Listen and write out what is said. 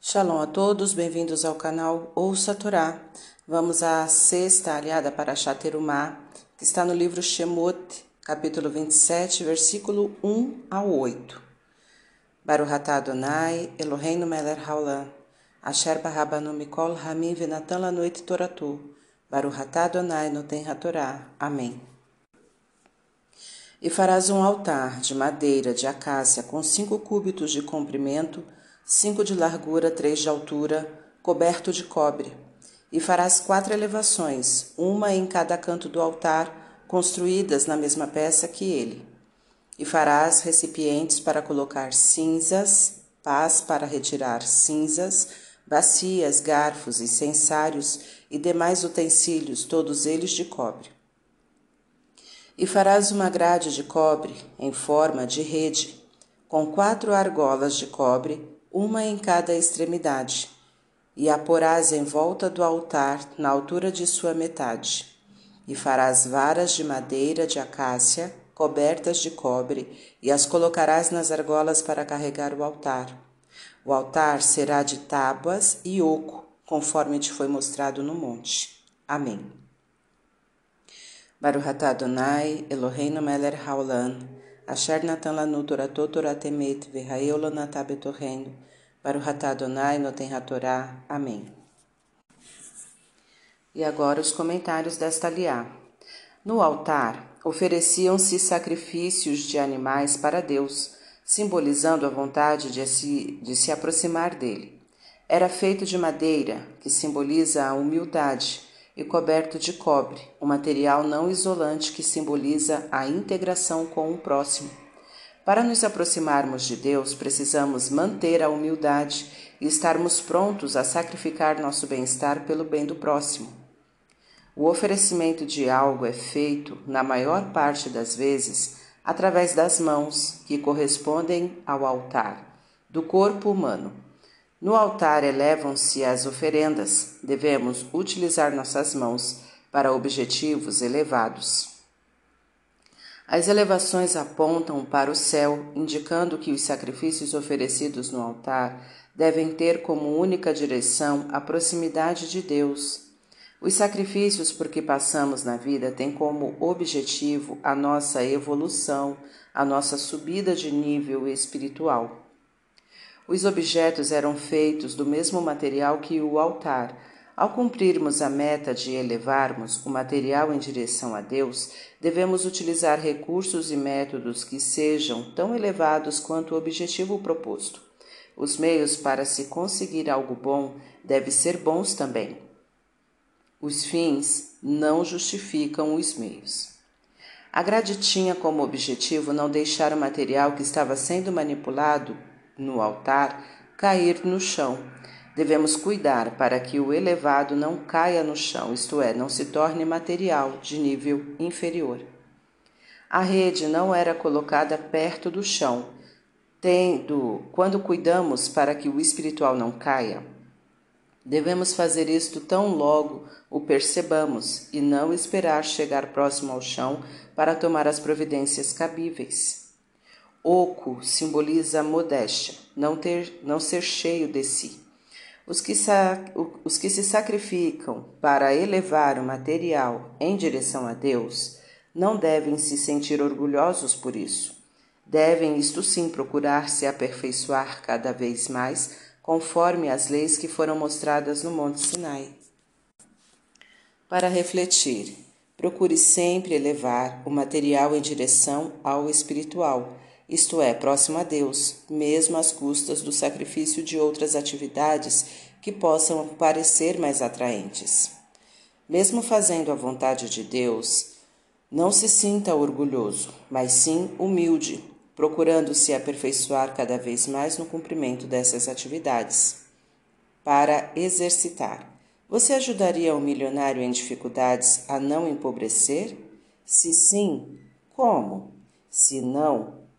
Shalom a todos, bem-vindos ao canal Ouça a Torá. Vamos à sexta aliada para Chaterumá, que está no livro Shemot, capítulo 27, versículo 1 ao 8. Baruch atah Adonai, Eloheinu melech haolam, asher barabanu mikol hamim venatan lanoit toratu, atah Adonai noten hatorá. Amém. E farás um altar de madeira de acácia com cinco cúbitos de comprimento, cinco de largura, três de altura, coberto de cobre. E farás quatro elevações, uma em cada canto do altar, construídas na mesma peça que ele. E farás recipientes para colocar cinzas, pás para retirar cinzas, bacias, garfos, incensários e demais utensílios, todos eles de cobre. E farás uma grade de cobre em forma de rede, com quatro argolas de cobre uma em cada extremidade, e a porás em volta do altar, na altura de sua metade. E farás varas de madeira de acácia, cobertas de cobre, e as colocarás nas argolas para carregar o altar. O altar será de tábuas e oco, conforme te foi mostrado no monte. Amém. Baruch Adonai, Eloheinu melech haolam, Asher natan lanu torato toratemet verraeu lanatá betorrendo, Baruch atah Adonai noten hatorá. Amém. E agora os comentários desta liá. No altar ofereciam-se sacrifícios de animais para Deus, simbolizando a vontade de se, de se aproximar dele. Era feito de madeira, que simboliza a humildade, e coberto de cobre, um material não isolante que simboliza a integração com o próximo. Para nos aproximarmos de Deus, precisamos manter a humildade e estarmos prontos a sacrificar nosso bem-estar pelo bem do próximo. O oferecimento de algo é feito, na maior parte das vezes, através das mãos, que correspondem ao altar, do corpo humano. No altar elevam-se as oferendas, devemos utilizar nossas mãos para objetivos elevados. As elevações apontam para o céu, indicando que os sacrifícios oferecidos no altar devem ter como única direção a proximidade de Deus. Os sacrifícios por que passamos na vida têm como objetivo a nossa evolução, a nossa subida de nível espiritual. Os objetos eram feitos do mesmo material que o altar. Ao cumprirmos a meta de elevarmos o material em direção a Deus, devemos utilizar recursos e métodos que sejam tão elevados quanto o objetivo proposto. Os meios para se conseguir algo bom devem ser bons também. Os fins não justificam os meios. A grade tinha como objetivo não deixar o material que estava sendo manipulado no altar cair no chão. Devemos cuidar para que o elevado não caia no chão, isto é, não se torne material de nível inferior. A rede não era colocada perto do chão, tendo, quando cuidamos para que o espiritual não caia, devemos fazer isto tão logo o percebamos e não esperar chegar próximo ao chão para tomar as providências cabíveis. Oco simboliza modéstia, não, ter, não ser cheio de si. Os que, os que se sacrificam para elevar o material em direção a Deus não devem se sentir orgulhosos por isso. Devem, isto sim, procurar se aperfeiçoar cada vez mais, conforme as leis que foram mostradas no Monte Sinai. Para refletir, procure sempre elevar o material em direção ao espiritual isto é, próximo a Deus, mesmo às custas do sacrifício de outras atividades que possam parecer mais atraentes. Mesmo fazendo a vontade de Deus, não se sinta orgulhoso, mas sim humilde, procurando se aperfeiçoar cada vez mais no cumprimento dessas atividades. Para exercitar. Você ajudaria um milionário em dificuldades a não empobrecer? Se sim, como? Se não,